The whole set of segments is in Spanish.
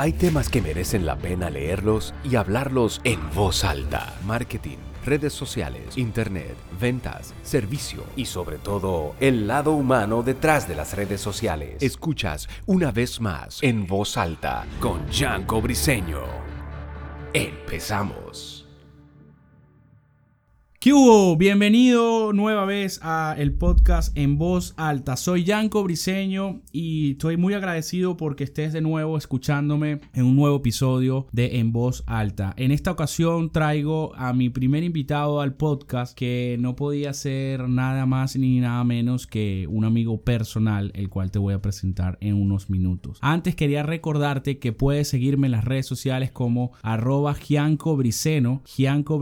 Hay temas que merecen la pena leerlos y hablarlos en voz alta. Marketing, redes sociales, internet, ventas, servicio y sobre todo el lado humano detrás de las redes sociales. Escuchas una vez más en voz alta con Janko Briseño. Empezamos. ¿Qué? Bienvenido nueva vez a el podcast en voz alta. Soy Yanko Briseño y estoy muy agradecido porque estés de nuevo escuchándome en un nuevo episodio de En voz alta. En esta ocasión traigo a mi primer invitado al podcast que no podía ser nada más ni nada menos que un amigo personal, el cual te voy a presentar en unos minutos. Antes quería recordarte que puedes seguirme en las redes sociales como arroba Gianco Briceno, Gianco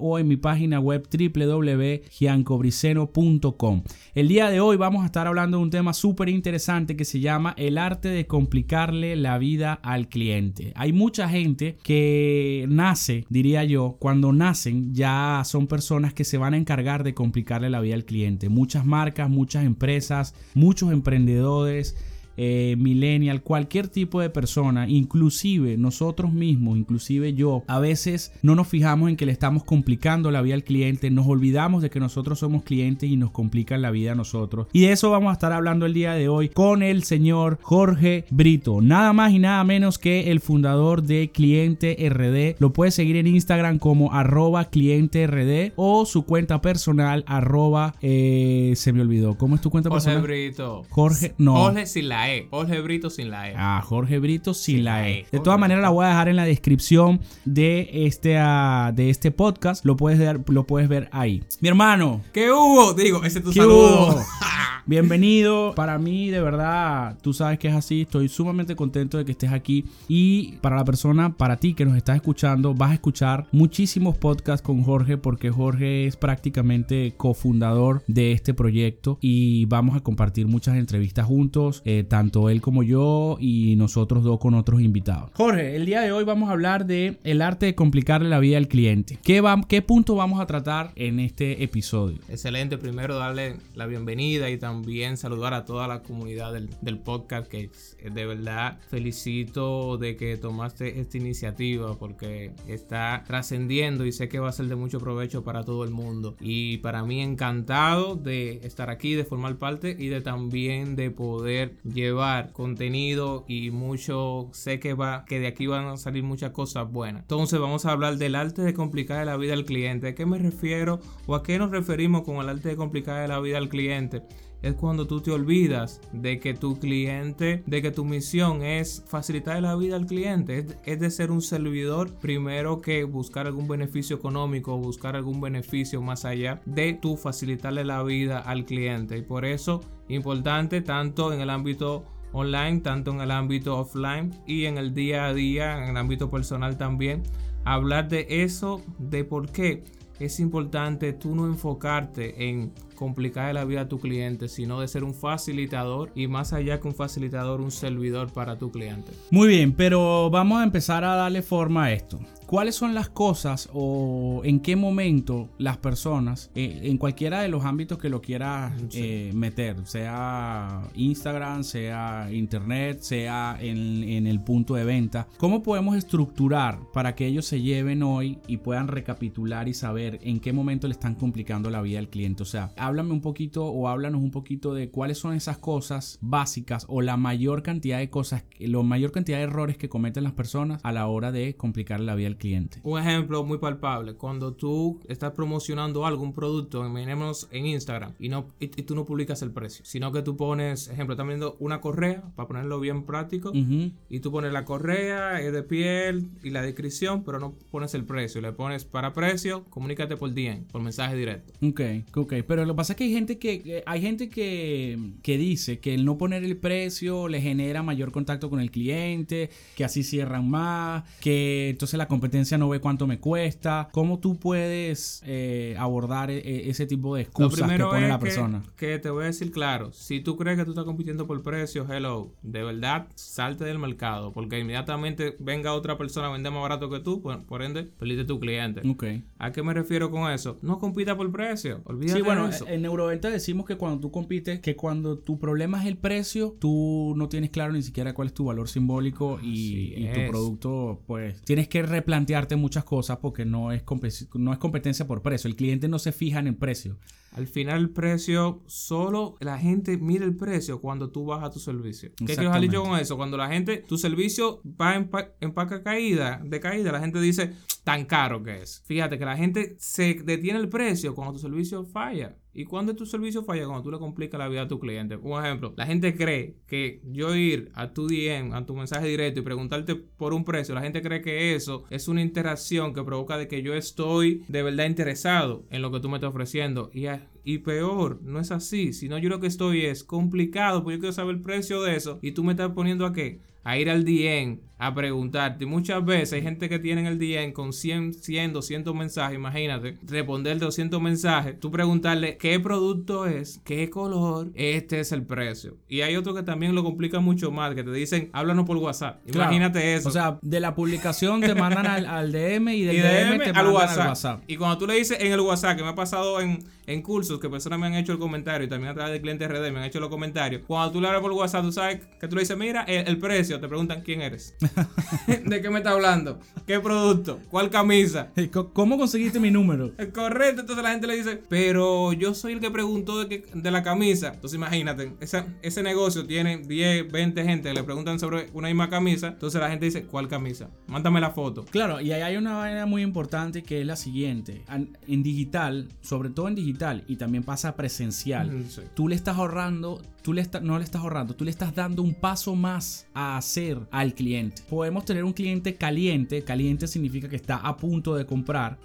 o en mi página web www.giancobriceno.com. El día de hoy vamos a estar hablando de un tema súper interesante que se llama el arte de complicarle la vida al cliente. Hay mucha gente que nace, diría yo, cuando nacen ya son personas que se van a encargar de complicarle la vida al cliente. Muchas marcas, muchas empresas, muchos emprendedores eh, millennial, cualquier tipo de persona, inclusive nosotros mismos, inclusive yo, a veces no nos fijamos en que le estamos complicando la vida al cliente, nos olvidamos de que nosotros somos clientes y nos complican la vida a nosotros. Y de eso vamos a estar hablando el día de hoy con el señor Jorge Brito, nada más y nada menos que el fundador de Cliente RD. Lo puedes seguir en Instagram como arroba cliente RD o su cuenta personal arroba, eh, se me olvidó, ¿cómo es tu cuenta Jorge personal? Brito. Jorge, no. Jorge sin la E. Jorge Brito sin la E. Ah, Jorge Brito sin Sin la E. E, De todas maneras la voy a dejar en la descripción de este, ah, de este podcast. Lo puedes, ver, lo puedes ver ahí. Mi hermano, ¿Qué hubo? Digo, ese es tu ¿Qué saludo. Bienvenido. Para mí, de verdad, tú sabes que es así. Estoy sumamente contento de que estés aquí. Y para la persona, para ti que nos estás escuchando, vas a escuchar muchísimos podcasts con Jorge porque Jorge es prácticamente cofundador de este proyecto y vamos a compartir muchas entrevistas juntos, eh, tanto él como yo y nosotros dos con otros invitados. Jorge, el día de hoy vamos a hablar de el arte de complicarle la vida al cliente. ¿Qué, va- qué punto vamos a tratar en este episodio? Excelente. Primero darle la bienvenida y también saludar a toda la comunidad del, del podcast que de verdad felicito de que tomaste esta iniciativa porque está trascendiendo y sé que va a ser de mucho provecho para todo el mundo. Y para mí encantado de estar aquí, de formar parte y de también de poder llevar contenido y mucho sé que va que de aquí van a salir muchas cosas buenas. Entonces vamos a hablar del arte de complicar la vida al cliente. ¿A qué me refiero o a qué nos referimos con el arte de complicar la vida al cliente? Es cuando tú te olvidas de que tu cliente, de que tu misión es facilitar la vida al cliente, es, es de ser un servidor primero que buscar algún beneficio económico buscar algún beneficio más allá de tu facilitarle la vida al cliente. Y por eso, importante tanto en el ámbito online, tanto en el ámbito offline y en el día a día, en el ámbito personal también, hablar de eso, de por qué es importante tú no enfocarte en complicar la vida a tu cliente, sino de ser un facilitador y más allá que un facilitador, un servidor para tu cliente. Muy bien, pero vamos a empezar a darle forma a esto. ¿Cuáles son las cosas o en qué momento las personas, eh, en cualquiera de los ámbitos que lo quieras Sí. eh, meter, sea Instagram, sea Internet, sea en, en el punto de venta, cómo podemos estructurar para que ellos se lleven hoy y puedan recapitular y saber en qué momento le están complicando la vida al cliente? O sea, háblame un poquito o háblanos un poquito de cuáles son esas cosas básicas o la mayor cantidad de cosas, la mayor cantidad de errores que cometen las personas a la hora de complicar la vida al cliente. Un ejemplo muy palpable, cuando tú estás promocionando algo, un producto, imaginemos en Instagram, y, no, y, y tú no publicas el precio, sino que tú pones, ejemplo, estás viendo una correa, para ponerlo bien práctico, y tú pones la correa, es de piel y la descripción, pero no pones el precio, le pones para precio, comunícate por DM, por mensaje directo. Ok, ok, pero lo pasa es que hay gente que, que- hay gente que, que dice que el no poner el precio le genera mayor contacto con el cliente, que así cierran más, que entonces la competencia no ve cuánto me cuesta. ¿Cómo tú puedes eh, abordar e, e, ese tipo de excusas que pone la persona? Que, te voy a decir claro, si tú crees que tú estás compitiendo por precio, hello, de verdad, salte del mercado, porque inmediatamente venga otra persona a vender más barato que tú, por, ende, perdiste tu cliente. Ok. ¿A qué me refiero con eso? No compita por precio, olvídate Sí, bueno, eso. En Neuroventa decimos que cuando tú compites, que cuando tu problema es el precio, tú no tienes claro ni siquiera cuál es tu valor simbólico y, y tu producto, pues tienes que replantearte muchas cosas porque no es, no es competencia por precio. El cliente no se fija en el precio. Al final el precio, solo la gente mira el precio cuando tú bajas tu servicio. ¿Qué quiero decir yo con eso? Cuando la gente, tu servicio va en, en paca caída, de caída, la gente dice, tan caro que es. Fíjate que la gente se detiene el precio cuando tu servicio falla. ¿Y cuando tu servicio falla? Cuando tú le complicas la vida a tu cliente. Un ejemplo, la gente cree que yo ir a tu DM, a tu mensaje directo y preguntarte por un precio, la gente cree que eso es una interacción que provoca de que yo estoy de verdad interesado en lo que tú me estás ofreciendo. Y, y peor, no es así. Sino yo lo que estoy es complicado, porque yo quiero saber el precio de eso. Y tú me estás poniendo a qué? A ir al DM a preguntarte. muchas veces hay gente que tiene el DM con 100, 100, 200 mensajes. Imagínate, responder 200 mensajes. Tú preguntarle qué producto es, qué color, este es el precio. Y hay otro que también lo complica mucho más, que te dicen, háblanos por WhatsApp. Imagínate eso. O sea, de la publicación te mandan al, DM y del DM, te mandan WhatsApp. al WhatsApp. Y cuando tú le dices en el WhatsApp, que me ha pasado en, en cursos, que personas me han hecho el comentario y también a través de clientes RD me han hecho los comentarios. Cuando tú le hablas por WhatsApp, tú sabes que tú le dices, mira, el precio, te preguntan quién eres. ¿De qué me está hablando? ¿Qué producto? ¿Cuál camisa? ¿Cómo conseguiste mi número? Correcto, entonces la gente le dice, pero yo soy el que preguntó de, de la camisa. Entonces imagínate, ese negocio tiene 10, 20 gente que le preguntan sobre una misma camisa. Entonces la gente dice, ¿cuál camisa? Mándame la foto. Claro, y ahí hay una vaina muy importante que es la siguiente. En digital, sobre todo en digital, y también pasa presencial, mm, tú le estás ahorrando tú le no le estás ahorrando, tú le estás dando un paso más a hacer al cliente. Podemos tener un cliente caliente, caliente significa que está a punto de comprar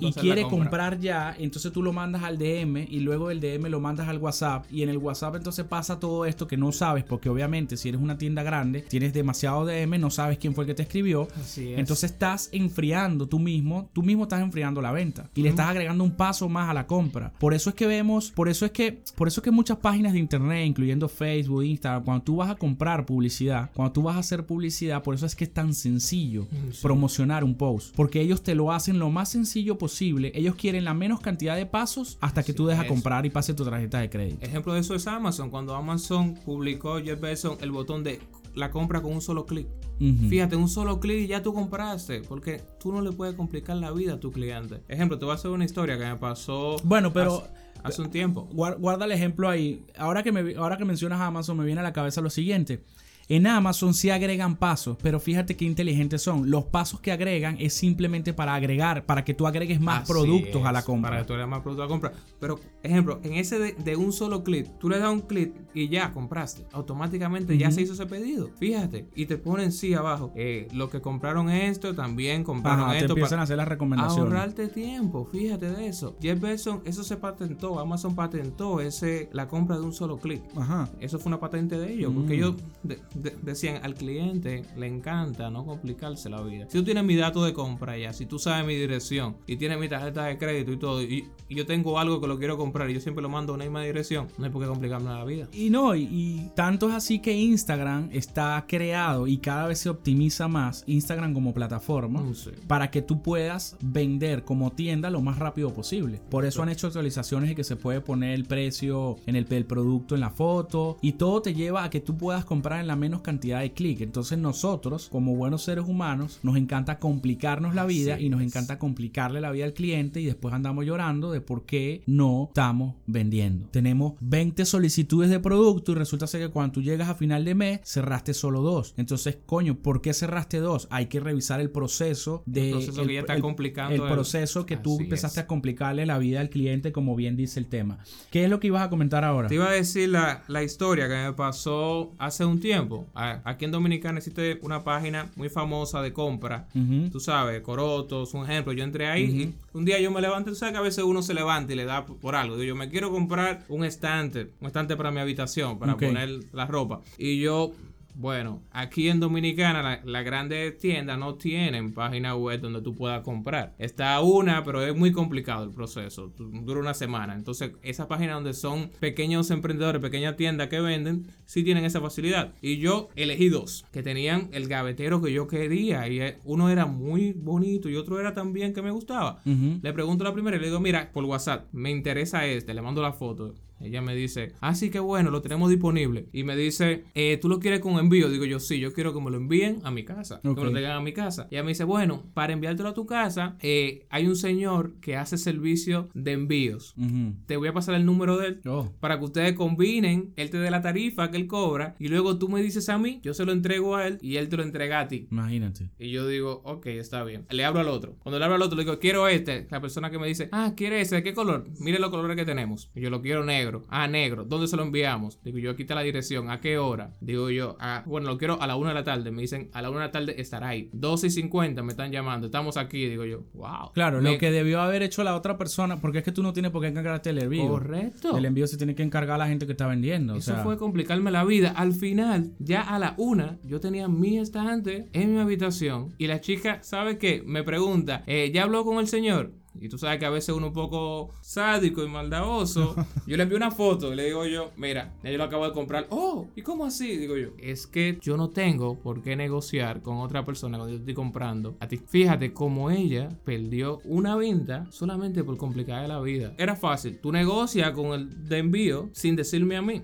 y quiere comprar ya, entonces tú lo mandas al DM y luego del DM lo mandas al WhatsApp y en el WhatsApp entonces pasa todo esto que no sabes porque obviamente si eres una tienda grande tienes demasiado DM, no sabes quién fue el que te escribió, entonces estás enfriando tú mismo, tú mismo estás enfriando la venta y le estás agregando un paso más a la compra. Por eso es que vemos, por eso es que, por eso es que muchas páginas de internet, incluyendo Facebook, Instagram, cuando tú vas a comprar publicidad, cuando tú vas a hacer publicidad, por eso es que es tan sencillo promocionar un post, porque ellos te lo hacen lo más sencillo posible. Ellos quieren la menos cantidad de pasos hasta que tú dejas comprar y pase tu tarjeta de crédito. Ejemplo de eso es Amazon. Cuando Amazon publicó Jeff Bezos el botón de la compra con un solo clic. Fíjate, un solo clic y ya tú compraste, porque tú no le puedes complicar la vida a tu cliente. Ejemplo, te voy a hacer una historia que me pasó. Bueno, pero hace, un tiempo. Guarda el ejemplo ahí. Ahora que me, ahora que mencionas Amazon me viene a la cabeza lo siguiente. En Amazon sí agregan pasos, pero fíjate qué inteligentes son. Los pasos que agregan es simplemente para agregar, para que tú agregues más productos a la compra. Para que tú agregues más productos a la compra. Pero, ejemplo, en ese de, un solo clic, tú le das un clic y ya compraste. Automáticamente ya se hizo ese pedido. Fíjate. Y te ponen sí abajo. Eh, lo que compraron esto, también compraron esto. Te empiezan a hacer las recomendaciones. Ahorrarte tiempo. Fíjate de eso. Jeff Bezos, eso se patentó. Amazon patentó ese, la compra de un solo clic. Ajá. Eso fue una patente de ellos. Porque mm. Ellos decían al cliente le encanta no complicarse la vida. Si tú tienes mi dato de compra ya, si tú sabes mi dirección y tienes mi tarjeta de crédito y todo, y, yo tengo algo que lo quiero comprar y yo siempre lo mando a una misma dirección, no hay por qué complicarme la vida. Y no, y, tanto es así que Instagram está creado y cada vez se optimiza más Instagram como plataforma mm, para que tú puedas vender como tienda lo más rápido posible. Por eso han hecho actualizaciones de que se puede poner el precio en el, el producto en la foto y todo te lleva a que tú puedas comprar en la menos cantidad de clic. Entonces nosotros, como buenos seres humanos, nos encanta complicarnos la vida y nos encanta complicarle la vida al cliente y después andamos llorando de por qué no estamos vendiendo. Tenemos 20 solicitudes de producto y resulta ser que cuando tú llegas a final de mes cerraste solo dos. Entonces, coño, ¿por qué cerraste dos? Hay que revisar el proceso de... El proceso que ya está complicando. El, proceso que tú empezaste a complicarle la vida al cliente, como bien dice el tema. ¿Qué es lo que ibas a comentar ahora? Te iba a decir la, la historia que me pasó hace un tiempo aquí en Dominicana existe una página muy famosa de compra. Tú sabes, Corotos, un ejemplo. Yo entré ahí y un día yo me levanto. Tú sabes que a veces uno se levanta y le da por algo. Digo, yo me quiero comprar un estante, un estante para mi habitación, para poner la ropa. Y yo Bueno, aquí en Dominicana las la grandes tiendas no tienen página web donde tú puedas comprar. Está una, pero es muy complicado el proceso. Dura una semana. Entonces, esa página donde son pequeños emprendedores, pequeñas tiendas que venden, sí tienen esa facilidad. Y yo elegí dos que tenían el gavetero que yo quería. Y eh, uno era muy bonito y otro era también que me gustaba. Le pregunto a la primera y le digo, mira, por WhatsApp, me interesa este. Le mando la foto. Ella me dice, ah, sí, que bueno, lo tenemos disponible. Y me dice, eh, ¿tú lo quieres con envío? Digo yo, sí, yo quiero que me lo envíen a mi casa. Que me lo traigan a mi casa. Y ella me dice, bueno, para enviártelo a tu casa, eh, hay un señor que hace servicio de envíos. Te voy a pasar el número de él oh. para que ustedes combinen, él te dé la tarifa que él cobra y luego tú me dices a mí, yo se lo entrego a él y él te lo entrega a ti. Imagínate. Y yo digo, ok, está bien. Le hablo al otro. Cuando le hablo al otro, le digo, quiero este. La persona que me dice, ah, ¿quiere ese? ¿De qué color? Mire los colores que tenemos. Y yo lo quiero negro. Ah, negro. ¿Dónde se lo enviamos? Digo yo, aquí está la dirección. ¿A qué hora? Digo yo, ah, bueno, lo quiero a la una de la tarde. Me dicen, a la una de la tarde estará ahí. 12 y 50 me están llamando. Estamos aquí. Digo yo, wow. Claro, lo que debió haber hecho la otra persona, porque es que tú no tienes por qué encargarte del envío. Correcto. El envío se tiene que encargar a la gente que está vendiendo. Eso fue complicarme la vida. Al final, ya a la una, yo tenía mi estante en mi habitación y la chica, ¿sabe qué? Me pregunta, eh, ¿ya habló con el señor? Y tú sabes que a veces uno un poco sádico y maldadoso. Yo le envío una foto y le digo yo, mira, yo lo acabo de comprar. Oh, ¿y cómo así? Digo yo, es que yo no tengo por qué negociar con otra persona cuando yo estoy comprando. A ti, fíjate cómo ella perdió una venta solamente por complicar la vida. Era fácil. Tú negocias con el de envío sin decirme a mí.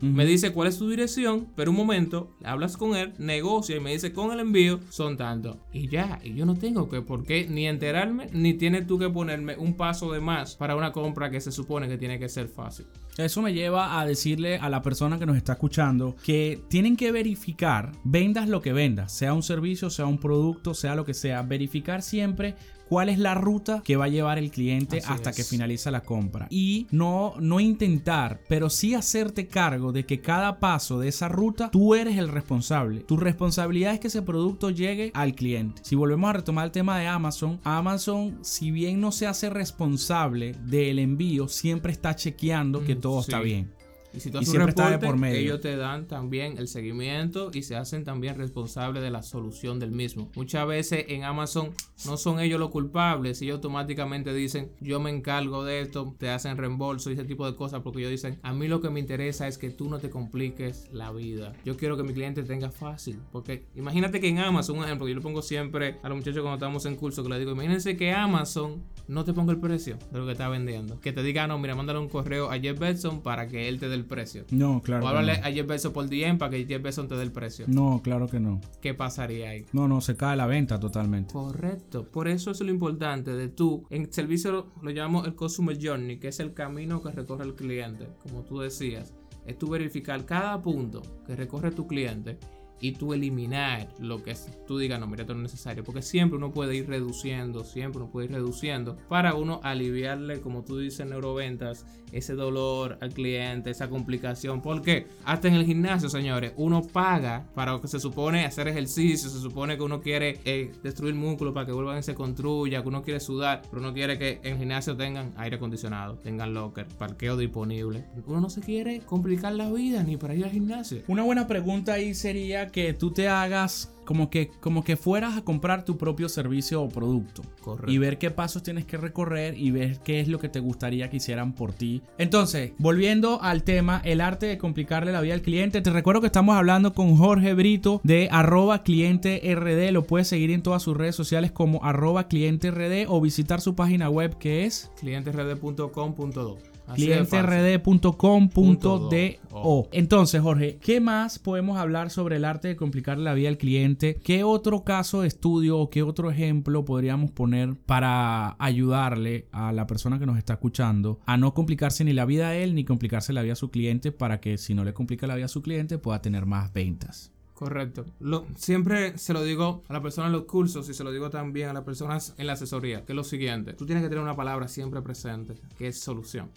Me dice cuál es tu dirección, pero un momento, hablas con él, negocia y me dice con el envío son tanto. Y ya, y yo no tengo que por qué ni enterarme, ni tienes tú que ponerme un paso de más para una compra que se supone que tiene que ser fácil. Eso me lleva a decirle a la persona que nos está escuchando que tienen que verificar, vendas lo que vendas, sea un servicio, sea un producto, sea lo que sea, verificar siempre cuál es la ruta que va a llevar el cliente hasta que finaliza la compra. Y no, no intentar, pero sí hacerte cargo de que cada paso de esa ruta tú eres el responsable. Tu responsabilidad es que ese producto llegue al cliente. Si volvemos a retomar el tema de Amazon, Amazon, si bien no se hace responsable del envío, siempre está chequeando que mm, todo está bien. Y si tú haces un reporte, por medio. ellos te dan también el seguimiento y se hacen también responsables de la solución del mismo. Muchas veces en Amazon no son ellos los culpables, ellos automáticamente dicen, yo me encargo de esto, te hacen reembolso y ese tipo de cosas porque ellos dicen, a mí lo que me interesa es que tú no te compliques la vida. Yo quiero que mi cliente tenga fácil, porque imagínate que en Amazon, un ejemplo, yo le pongo siempre a los muchachos cuando estamos en curso que les digo, imagínense que Amazon no te ponga el precio de lo que está vendiendo, que te diga, no, mira, mándale un correo a Jeff Bezos para que él te dé el precio. No, claro. O háblale a Jeff Bezos por DM para que Jeff Bezos te dé el precio. No, claro que no. ¿Qué pasaría ahí? No, no, se cae la venta totalmente. Correcto. Por eso es lo importante de tú. En servicio lo, llamamos el Consumer Journey, que es el camino que recorre el cliente, como tú decías. Es tú verificar cada punto que recorre tu cliente y tú eliminar lo que tú digas, no, mira, esto no es necesario. Porque siempre uno puede ir reduciendo, siempre uno puede ir reduciendo para uno aliviarle, como tú dices, neuroventas, ese dolor al cliente, esa complicación. Porque hasta en el gimnasio, señores, uno paga para lo que se supone hacer ejercicio, se supone que uno quiere eh, destruir músculos para que vuelvan y se construya, que uno quiere sudar, pero uno quiere que en el gimnasio tengan aire acondicionado, tengan locker, parqueo disponible. Uno no se quiere complicar la vida ni para ir al gimnasio. Una buena pregunta ahí sería que tú te hagas como que, como que fueras a comprar tu propio servicio o producto. Y ver qué pasos tienes que recorrer y ver qué es lo que te gustaría que hicieran por ti. Entonces, volviendo al tema, el arte de complicarle la vida al cliente. Te recuerdo que estamos hablando con Jorge Brito de arroba cliente RD. Lo puedes seguir en todas sus redes sociales como arroba cliente RD o visitar su página web que es clienterd.com.do clienterd.com.do. Entonces, Jorge, ¿qué más podemos hablar sobre el arte de complicarle la vida al cliente? ¿Qué otro caso de estudio o qué otro ejemplo podríamos poner para ayudarle a la persona que nos está escuchando a no complicarse ni la vida a él ni complicarse la vida a su cliente para que si no le complica la vida a su cliente pueda tener más ventas? Correcto. Lo, siempre se lo digo a la persona en los cursos y se lo digo también a las personas en la asesoría, que es lo siguiente. Tú tienes que tener una palabra siempre presente, que es solución.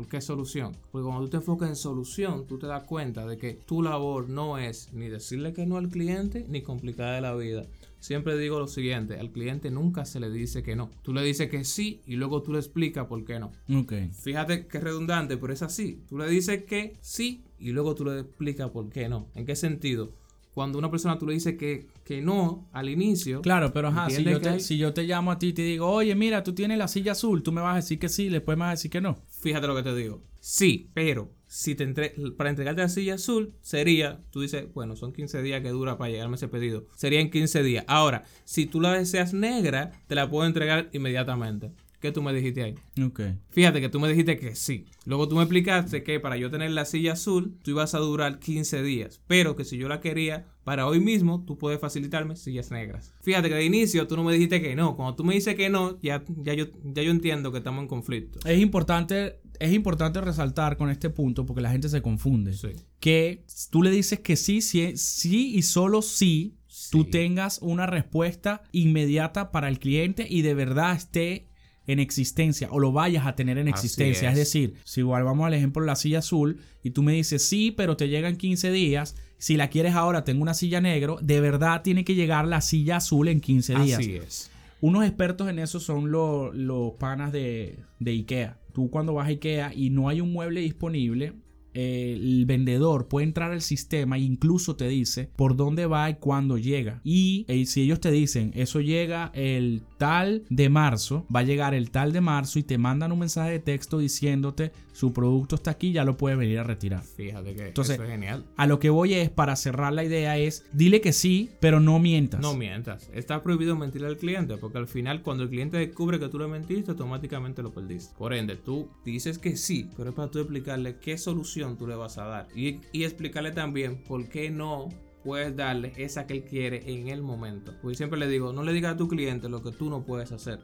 ¿Por qué solución? Porque cuando tú te enfocas en solución, tú te das cuenta de que tu labor no es ni decirle que no al cliente ni complicarle la vida. Siempre digo lo siguiente, al cliente nunca se le dice que no. Tú le dices que sí y luego tú le explicas por qué no. Okay. Fíjate que es redundante, pero es así. Tú le dices que sí y luego tú le explicas por qué no. ¿En qué sentido? cuando una persona tú le dices que, que no al inicio. Claro, pero ajá, si yo, te, hay- si yo te llamo a ti y te digo, oye, mira, tú tienes la silla azul, tú me vas a decir que sí, después me vas a decir que no. Fíjate lo que te digo. Sí, pero si te entre- para entregarte la silla azul sería, tú dices, bueno, son 15 días que dura para llegarme ese pedido. Sería en 15 días. Ahora, si tú la deseas negra, te la puedo entregar inmediatamente. ¿Qué tú me dijiste ahí? Ok. Fíjate que tú me dijiste que sí. Luego tú me explicaste que para yo tener la silla azul, tú ibas a durar 15 días. Pero que si yo la quería para hoy mismo, tú puedes facilitarme sillas negras. Fíjate que de inicio tú no me dijiste que no. Cuando tú me dices que no, ya, ya, yo, ya yo entiendo que estamos en conflicto. Es importante, es importante resaltar con este punto porque la gente se confunde. Sí. Que tú le dices que sí, sí, sí y solo sí, tú Sí. tengas una respuesta inmediata para el cliente y de verdad esté en existencia o lo vayas a tener en existencia. Es. es. decir, si igual vamos al ejemplo de la silla azul y tú me dices sí, pero te llegan 15 días. Si la quieres ahora, tengo una silla negro. De verdad tiene que llegar la silla azul en 15 días. Así es. Unos expertos en eso son lo- los panas de, de IKEA. Tú cuando vas a IKEA y no hay un mueble disponible, el vendedor puede entrar al sistema e incluso te dice por dónde va y cuándo llega. Y eh, si ellos te dicen, eso llega el tal de marzo, va a llegar el tal de marzo y te mandan un mensaje de texto diciéndote su producto está aquí, ya lo puede venir a retirar. Fíjate que Entonces- eso es genial. A lo que voy es, para cerrar la idea, es dile que sí, pero no mientas. No mientas. Está prohibido mentirle al cliente porque al final cuando el cliente descubre que tú le mentiste, automáticamente lo perdiste. Por ende, tú dices que sí, pero es para tú explicarle qué solución tú le vas a dar. Y, y explicarle también por qué no puedes darle esa que él quiere en el momento. Porque siempre le digo, no le digas a tu cliente lo que tú no puedes hacer.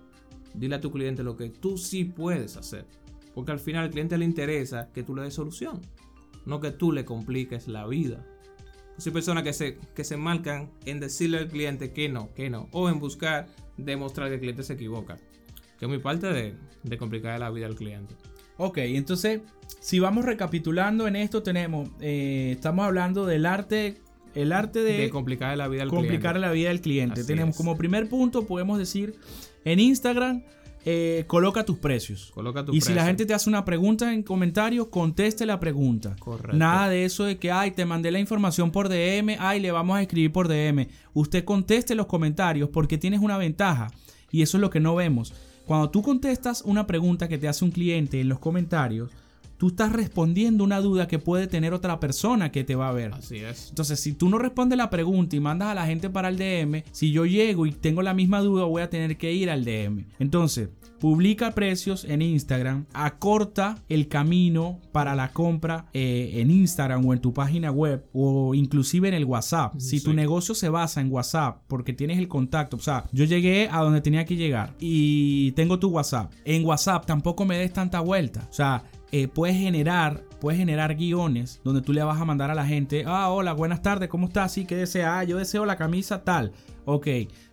Dile a tu cliente lo que tú sí puedes hacer. Porque al final al cliente le interesa que tú le des solución. No que tú le compliques la vida. Hay personas que se, que se marcan en decirle al cliente que no, que no. O en buscar demostrar que el cliente se equivoca. Que es muy parte de, de complicar la vida al cliente. Ok, entonces, si vamos recapitulando en esto, tenemos, eh, estamos hablando del arte, el arte de, De complicar la vida al complicar cliente. la vida del cliente. Así tenemos es. como primer punto, podemos decir, en Instagram, eh, coloca tus precios. Coloca tu Y si la gente te hace una pregunta en comentarios, conteste la pregunta. Correcto. Nada de eso de que, ay, te mandé la información por DM, ay, le vamos a escribir por DM. Usted conteste los comentarios porque tienes una ventaja. Y eso es lo que no vemos. Cuando tú contestas una pregunta que te hace un cliente en los comentarios, tú estás respondiendo una duda que puede tener otra persona que te va a ver. Así es. Entonces, si tú no respondes la pregunta y mandas a la gente para el DM, si yo llego y tengo la misma duda, voy a tener que ir al DM. Entonces, publica precios en Instagram, acorta el camino para la compra eh, en Instagram o en tu página web o inclusive en el WhatsApp. Si tu negocio se basa en WhatsApp porque tienes el contacto, o sea, yo llegué a donde tenía que llegar y tengo tu WhatsApp. En WhatsApp tampoco me des tanta vuelta. O sea, eh, puedes generar puedes generar guiones donde tú le vas a mandar a la gente ah hola buenas tardes cómo estás sí qué desea Ah, yo deseo la camisa tal ok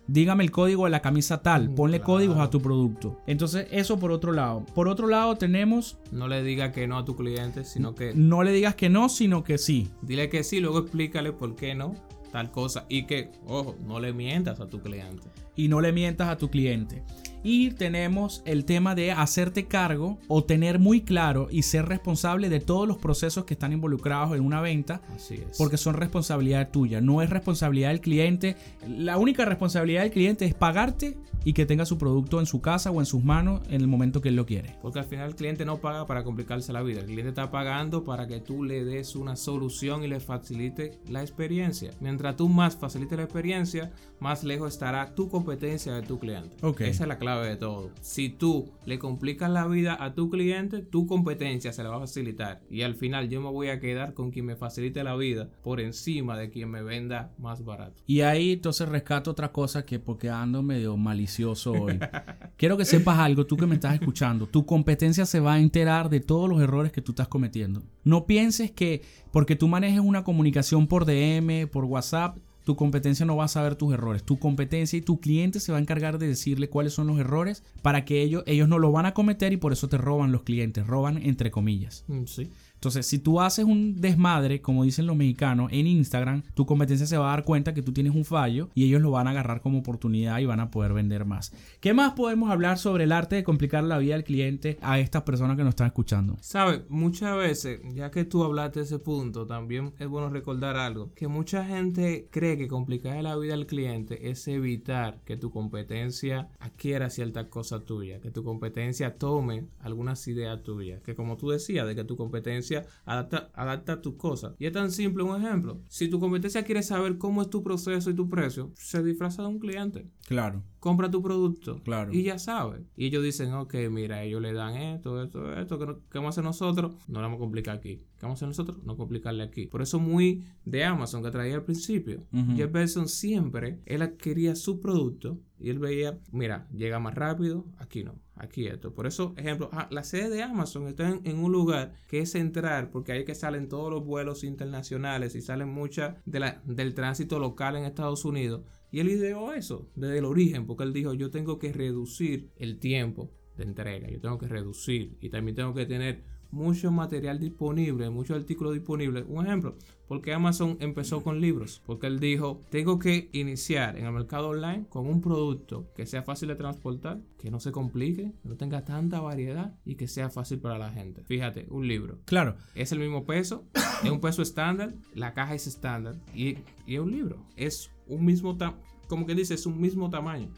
dígame el código de la camisa tal ponle Claro. códigos a tu producto entonces eso por otro lado por otro lado tenemos No le diga que no a tu cliente, sino que no le digas que no sino que sí dile que sí, luego explícale por qué no, tal cosa. Y que, ojo, no le mientas a tu cliente. Y no le mientas a tu cliente. Y tenemos el tema de hacerte cargo o tener muy claro y ser responsable de todos los procesos que están involucrados en una venta Así es. porque son responsabilidad tuya, no es responsabilidad del cliente. La única responsabilidad del cliente es pagarte y que tenga su producto en su casa o en sus manos en el momento que él lo quiere. Porque al final el cliente no paga para complicarse la vida. El cliente está pagando para que tú le des una solución y le facilite la experiencia. Mientras tú más facilites la experiencia, más lejos estará tu competencia de tu cliente. Esa es la clave de todo. Si tú le complicas la vida a tu cliente, tu competencia se la va a facilitar. Y al final yo me voy a quedar con quien me facilite la vida por encima de quien me venda más barato. Y ahí entonces rescato otra cosa que porque ando medio malicioso hoy. Quiero que sepas algo, tú que me estás escuchando. Tu competencia se va a enterar de todos los errores que tú estás cometiendo. No pienses que porque tú manejes una comunicación por DM, por WhatsApp, tu competencia no va a saber tus errores. Tu competencia y tu cliente se va a encargar de decirle cuáles son los errores para que ellos, ellos no lo van a cometer y por eso te roban los clientes. Roban entre comillas. Mm, Sí. Entonces, si tú haces un desmadre, como dicen los mexicanos, en Instagram, tu competencia se va a dar cuenta que tú tienes un fallo y ellos lo van a agarrar como oportunidad y van a poder vender más. ¿Qué más podemos hablar sobre el arte de complicar la vida del cliente a estas personas que nos están escuchando? Sabes, muchas veces, ya que tú hablaste de ese punto, también es bueno recordar algo, que mucha gente cree que complicar la vida al cliente es evitar que tu competencia adquiera ciertas cosas tuyas, que tu competencia tome algunas ideas tuyas, que como tú decías, de que tu competencia adapta, adapta tus cosas. Y es tan simple un ejemplo. Si tu competencia quiere saber cómo es tu proceso y tu precio, se disfraza de un cliente. Claro. Compra tu producto. Claro. Y ya sabe. Y ellos dicen, ok, mira, ellos le dan esto, esto, esto. ¿Qué, qué vamos a hacer nosotros? No lo vamos a complicar aquí. ¿Qué vamos a hacer nosotros? No complicarle aquí. Por eso muy de Amazon que traía al principio. Ujú. Jeff Bezos siempre, él quería su producto y él veía, mira, llega más rápido, aquí no, aquí esto. Por eso, ejemplo, ah, la sede de Amazon está en, un lugar que es central, porque ahí que salen todos los vuelos internacionales y salen muchas del tránsito local en Estados Unidos. Y él ideó eso desde el origen, porque él dijo, yo tengo que reducir el tiempo de entrega, yo tengo que reducir y también tengo que tener mucho material disponible, muchos artículos disponibles. Un ejemplo, porque Amazon empezó con libros, porque él dijo, tengo que iniciar en el mercado online con un producto que sea fácil de transportar, que no se complique, que no tenga tanta variedad y que sea fácil para la gente. Fíjate, un libro. Claro. Es el mismo peso, es un peso estándar, la caja es estándar y, y es un libro. Es un mismo, ta- como que dice, es un mismo tamaño.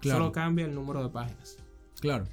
Claro. Solo cambia el número de páginas. Claro.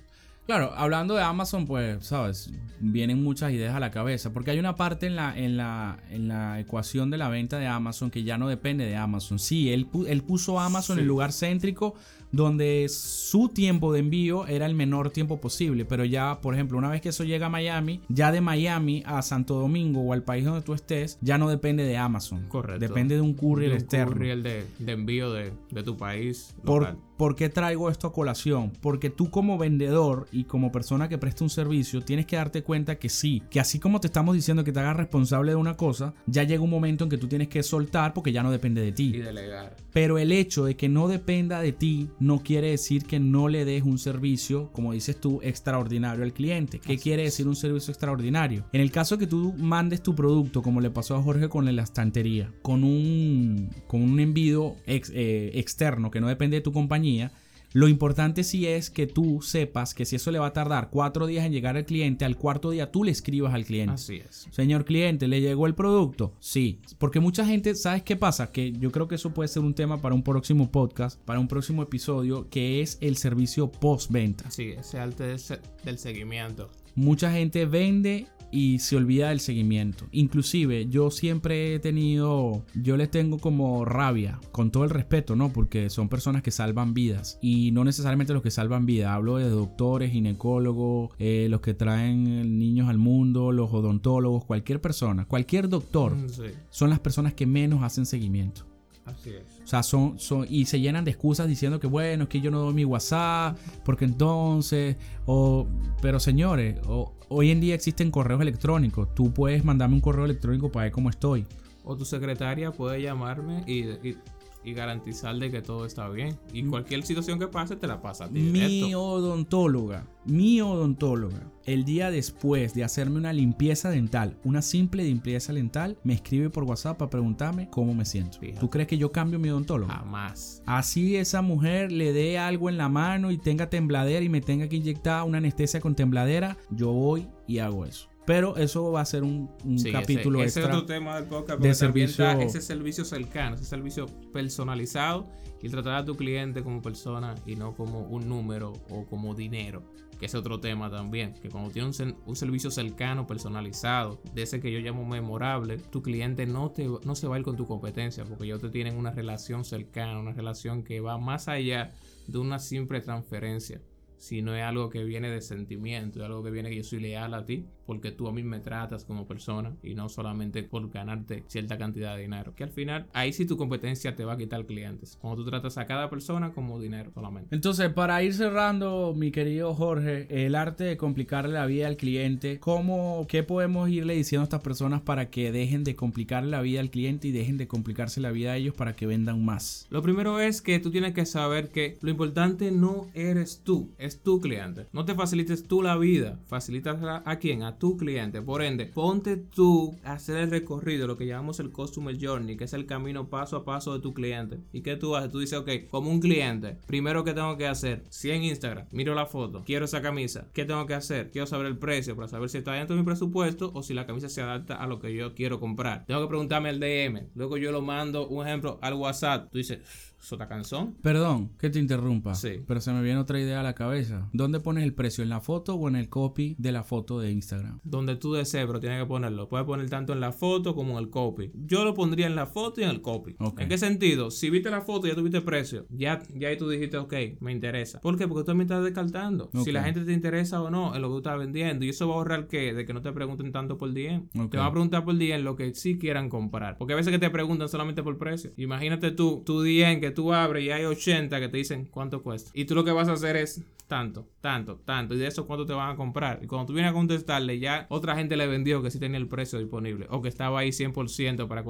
Claro, hablando de Amazon, pues, sabes, vienen muchas ideas a la cabeza, porque hay una parte en la, en la, en la ecuación de la venta de Amazon que ya no depende de Amazon. Sí, él, él puso Amazon en el lugar céntrico donde su tiempo de envío era el menor tiempo posible, pero ya, por ejemplo, una vez que eso llega a Miami, ya de Miami a Santo Domingo o al país donde tú estés, ya no depende de Amazon. Correcto. Depende de un courier De un externo. courier de, de envío de, de tu país. ¿Por, local. ¿Por qué traigo esto a colación? Porque tú como vendedor y como persona que presta un servicio tienes que darte cuenta que sí, que así como te estamos diciendo que te hagas responsable de una cosa, ya llega un momento en que tú tienes que soltar porque ya no depende de Y ti. delegar. Pero el hecho de que no dependa de ti no quiere decir que no le des un servicio, como dices tú, extraordinario al cliente. ¿Qué Así quiere es. decir un servicio extraordinario? En el caso que tú mandes tu producto, como le pasó a Jorge con la estantería, con un, con un envío ex- eh, externo que no depende de tu compañía, companhia. Lo importante sí es que tú sepas que si eso le va a tardar cuatro días en llegar al cliente, al cuarto día tú le escribas al cliente. Así es. Señor cliente, ¿le llegó el producto? Sí. Porque mucha gente, ¿sabes qué pasa? Que yo creo que eso puede ser un tema para un próximo podcast, para un próximo episodio, que es el servicio postventa. Sí, ese arte del, se- del seguimiento. Mucha gente vende y se olvida del seguimiento. Inclusive yo siempre he tenido, yo les tengo como rabia, con todo el respeto, ¿no? Porque son personas que salvan vidas y no necesariamente los que salvan vidas. Hablo de doctores, ginecólogos, eh, los que traen niños al mundo, los odontólogos, cualquier persona, cualquier doctor. Mm, Sí, Son las personas que menos hacen seguimiento. así es. O sea, son, son, y se llenan de excusas diciendo que bueno, es que yo no doy mi WhatsApp, porque entonces, o, pero señores, o- hoy en día existen correos electrónicos, tú puedes mandarme un correo electrónico para ver cómo estoy. O tu secretaria puede llamarme y, y, y garantizar de que todo está bien. Y cualquier situación que pase te la pasa a ti Mi directo. odontóloga, mi odontóloga, el día después de hacerme una limpieza dental, una simple limpieza dental, me escribe por WhatsApp para preguntarme cómo me siento. Fíjate. ¿Tú crees que yo cambio mi odontólogo? Jamás. Así esa mujer le dé algo en la mano y tenga tembladera y me tenga que inyectar una anestesia con tembladera, yo voy y hago eso. Pero eso va a ser un, un Sí, capítulo ese, ese extra. es otro tema del podcast. de servicio- ese servicio cercano, ese servicio personalizado y tratar a tu cliente como persona y no como un número o como dinero. Que es otro tema también. Que cuando tienes un servicio cercano, personalizado, de ese que yo llamo memorable, tu cliente no, te, no se va a ir con tu competencia porque ellos te tienen una relación cercana, una relación que va más allá de una simple transferencia. Si no es algo que viene de sentimiento, es algo que viene que yo soy leal a ti, porque tú a mí me tratas como persona y no solamente por ganarte cierta cantidad de dinero. Que al final, ahí sí tu competencia te va a quitar clientes. Cuando tú tratas a cada persona como dinero solamente. Entonces, para ir cerrando, mi querido Jorge, el arte de complicarle la vida al cliente, ¿cómo, ¿qué podemos irle diciendo a estas personas para que dejen de complicarle la vida al cliente y dejen de complicarse la vida a ellos para que vendan más? Lo primero es que tú tienes que saber que lo importante no eres tú, es tu cliente. No te facilites tú la vida, facilitas a, a quién, a tu cliente. Por ende, ponte tú a hacer el recorrido, lo que llamamos el Customer Journey, que es el camino paso a paso de tu cliente. ¿Y qué tú haces? Tú dices, ok, como un cliente, primero que tengo que hacer, si en Instagram miro la foto, quiero esa camisa, ¿qué tengo que hacer? Quiero saber el precio para saber si está dentro de mi presupuesto o si la camisa se adapta a lo que yo quiero comprar. Tengo que preguntarme el DM, luego yo lo mando, un ejemplo, al WhatsApp. Tú dices, ¿sota canción? Perdón que te interrumpa, Sí. pero se me viene otra idea a la cabeza. ¿Dónde pones el precio? ¿En la foto o en el copy de la foto de Instagram? Donde tú desees, pero tienes que ponerlo. Puedes poner tanto en la foto como en el copy. Yo lo pondría en la foto y en el copy. ¿En qué sentido? Si viste la foto y ya tuviste precio, ya, ya ahí tú dijiste, ok, me interesa. ¿Por qué? Porque tú también estás descartando. Si la gente te interesa o no en lo que tú estás vendiendo. Y eso va a ahorrar que de que no te pregunten tanto por DM. Ok. Te van a preguntar por DM lo que sí quieran comprar. Porque a veces que te preguntan solamente por precio. Imagínate tú, tu DM que tú abres y hay 80 que te dicen cuánto cuesta. Y tú lo que vas a hacer es tanto, tanto, tanto. Y de eso cuánto te van a comprar. Y cuando tú vienes a contestarle, ya otra gente le vendió que sí tenía el precio disponible. O que estaba ahí 100% para,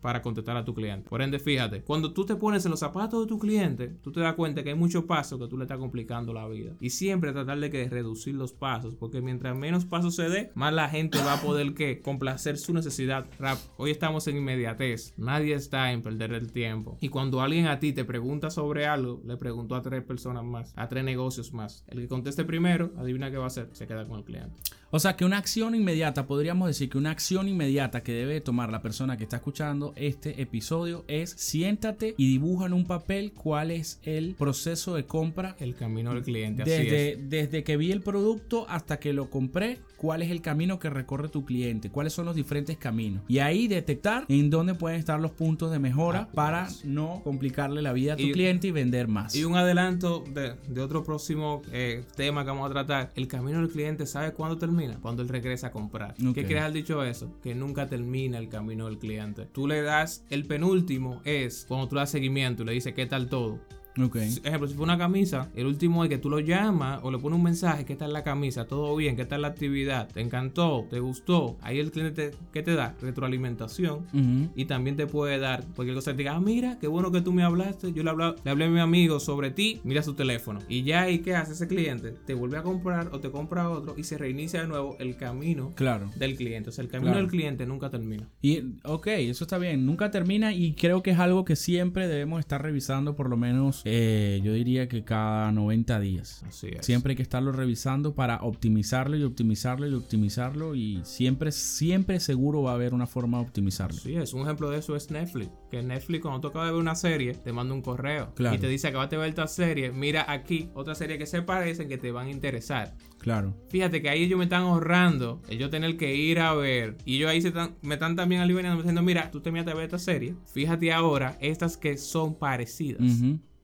para contestar a tu cliente. Por ende, fíjate, cuando tú te pones en los zapatos de tu cliente, tú te das cuenta que hay muchos pasos que tú le estás complicando la vida. Y siempre tratar de que reducir los pasos. Porque mientras menos pasos se dé, más la gente va a poder que complacer su necesidad rap. Hoy estamos en inmediatez. Nadie está en perder el tiempo. Y cuando alguien a ti te pregunta sobre algo, le preguntó a tres personas más, a tres negocios más. El que conteste primero, adivina qué va a hacer, se queda con el cliente. O sea que una acción inmediata, podríamos decir que una acción inmediata que debe tomar la persona que está escuchando este episodio es siéntate y dibuja en un papel cuál es el proceso de compra El camino del cliente, así desde, es. desde que vi el producto hasta que lo compré, cuál es el camino que recorre tu cliente, cuáles son los diferentes caminos. Y ahí detectar en dónde pueden estar los puntos de mejora Ah, para no complicarle la vida a tu Y- cliente y vender más. Y un adelanto de, de otro próximo eh, tema que vamos a tratar. El camino del cliente, ¿sabe cuándo termina? Cuando él regresa a comprar. ¿Qué quiere haber dicho eso? Que nunca termina el camino del cliente. Tú le das, el penúltimo es cuando tú le das seguimiento y le dices qué tal todo. Ok. Si- Ejemplo, si fue una camisa, el último es que tú lo llamas o le pones un mensaje, ¿qué tal la camisa? ¿Todo bien? ¿Qué tal la actividad? ¿Te encantó? ¿Te gustó? Ahí el cliente, te- ¿qué te da? Retroalimentación. Y también te puede dar cualquier cosa. Te diga, ah, mira, qué bueno que tú me hablaste. Yo le, habla- le hablé a mi amigo sobre ti. Mira su teléfono. Y ya ahí, ¿qué hace ese cliente? Te vuelve a comprar o te compra otro y se reinicia de nuevo el camino Claro. del cliente. O sea, el camino Claro. del cliente nunca termina. Y ok, eso está bien, nunca termina y creo que es algo que siempre debemos estar revisando por lo menos, eh, yo diría que cada 90 días. Así es. Siempre hay que estarlo revisando para optimizarlo y optimizarlo y optimizarlo y siempre, siempre seguro va a haber una forma de optimizarlo. Sí, es un ejemplo de eso es Netflix. Que Netflix cuando tú acabas de ver una serie, te manda un correo. Claro. Y te dice, acabaste de ver esta serie, mira aquí otra serie que se parecen que te van a interesar. Claro. Fíjate que ahí ellos me están ahorrando ellos tener que ir a ver. Y ellos ahí se me están también aliviando diciendo, mira, tú terminaste de ver esta serie. Fíjate ahora estas que son parecidas.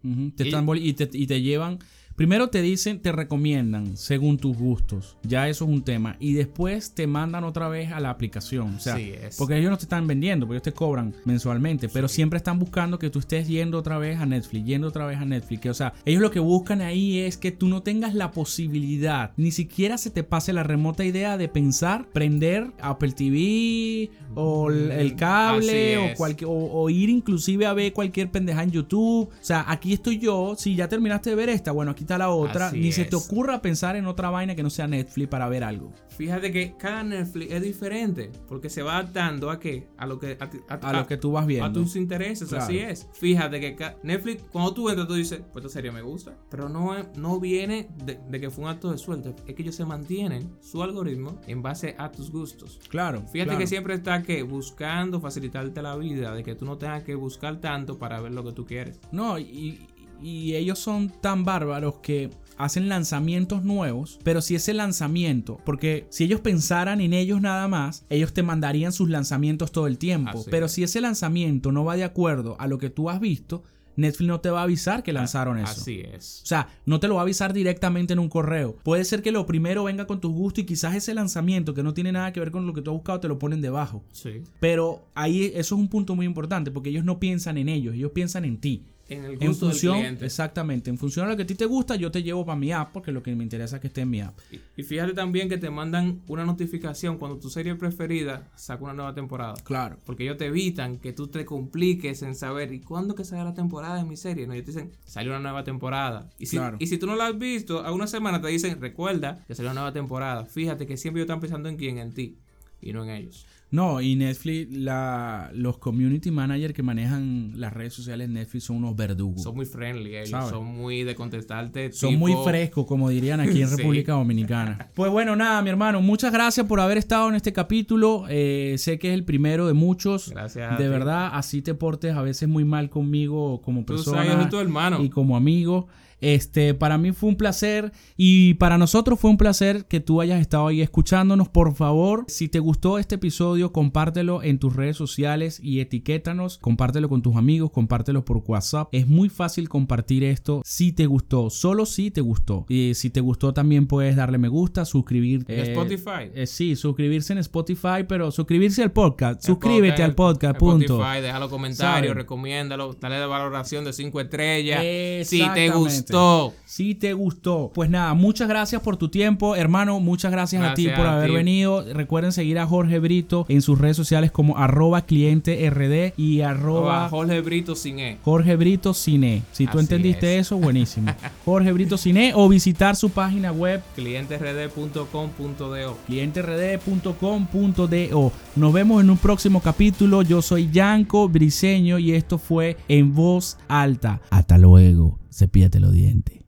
Ujú, ujú. Te están y, te, y te llevan. Primero te dicen, te recomiendan según tus gustos. Ya eso es un tema. Y después te mandan otra vez a la aplicación. O sea, Sí, es. porque ellos no te están vendiendo, porque ellos te cobran mensualmente. Pero siempre están buscando que tú estés yendo otra vez a Netflix, yendo otra vez a Netflix. Que, o sea, ellos lo que buscan ahí es que tú no tengas la posibilidad, ni siquiera se te pase la remota idea de pensar, prender Apple TV o el, cable o cualquier o, o ir inclusive a ver cualquier pendeja en YouTube. O sea, aquí estoy yo. Si ya terminaste de ver esta, bueno, aquí está la otra. Así Ni se te ocurra pensar en otra vaina que no sea Netflix para ver algo. Fíjate que cada Netflix es diferente. Porque se va adaptando a qué? A lo que, a, A lo que tú vas a viendo. tus intereses, Claro. así es. Fíjate que Netflix, cuando tú entras, tú dices, pues esta serie me gusta. Pero no, no viene de, de que fue un acto de suerte. Es que ellos se mantienen su algoritmo en base a tus gustos. Claro. Fíjate claro. que siempre está que buscando facilitarte la vida, de que tú no tengas que buscar tanto para ver lo que tú quieres. No, y, y ellos son tan bárbaros que hacen lanzamientos nuevos, pero si ese lanzamiento, porque si ellos pensaran en ellos nada más, ellos te mandarían sus lanzamientos todo el tiempo, Así pero es. si ese lanzamiento no va de acuerdo a lo que tú has visto, Netflix no te va a avisar que lanzaron eso. Así es. O sea, no te lo va a avisar directamente en un correo. Puede ser que lo primero venga con tus gustos y quizás ese lanzamiento que no tiene nada que ver con lo que tú has buscado te lo ponen debajo. Sí. Pero ahí eso es un punto muy importante porque ellos no piensan en ellos, ellos piensan en ti. En el En gusto función, del cliente. exactamente, en función a lo que a ti te gusta, yo te llevo para mi app porque lo que me interesa es que esté en mi app. Y- Y fíjate también que te mandan una notificación cuando tu serie preferida saca una nueva temporada. Claro. Porque ellos te evitan que tú te compliques en saber ¿y cuándo que sale la temporada de mi serie? No, ellos te dicen, salió una nueva temporada. Y si, Claro. y si tú no la has visto, a una semana te dicen, recuerda que salió una nueva temporada. Fíjate que siempre ellos están pensando en quién, en ti y no en ellos. No, y Netflix, la, los community managers que manejan las redes sociales Netflix son unos verdugos. Son muy friendly ellos, ¿Sabes? son muy de contestarte. Son tipo- muy frescos, como dirían aquí en Sí. República Dominicana. Pues bueno, nada, mi hermano, muchas gracias por haber estado en este capítulo. Eh, sé que es el primero de muchos. Gracias a De verdad, así te portes a veces muy mal conmigo como Tú persona sabes, yo soy tu hermano. y como amigo. Este, para mí fue un placer y para nosotros fue un placer que tú hayas estado ahí escuchándonos. Por favor, si te gustó este episodio, compártelo en tus redes sociales y etiquétanos. Compártelo con tus amigos, compártelo por WhatsApp. Es muy fácil compartir esto si te gustó, solo si te gustó. Y si te gustó también puedes darle me gusta, suscribirte. En Spotify. Eh, sí, suscribirse en Spotify, pero suscribirse al podcast. El Suscríbete al podcast, punto. Spotify, deja los comentarios, recomiéndalo, dale de valoración de 5 estrellas. Si te Exactamente. Gustó. Si te gustó. Pues nada, muchas gracias por tu tiempo, hermano. Muchas gracias, a ti por a haber ti. venido. Recuerden seguir a Jorge Brito en sus redes sociales como arroba cliente RD y arroba Jorge Brito sin E. Jorge Brito Cine. Si tú entendiste es. eso, buenísimo. Jorge Brito Cine o visitar su página web clienterd.com.do. clienterd.com.do. Nos vemos en un próximo capítulo. Yo soy Yanko Briseño y esto fue En Voz Alta. Hasta luego. Cepíllate los dientes.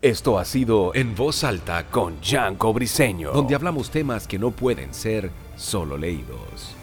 Esto ha sido En Voz Alta con Yanko Briseño, donde hablamos temas que no pueden ser solo leídos.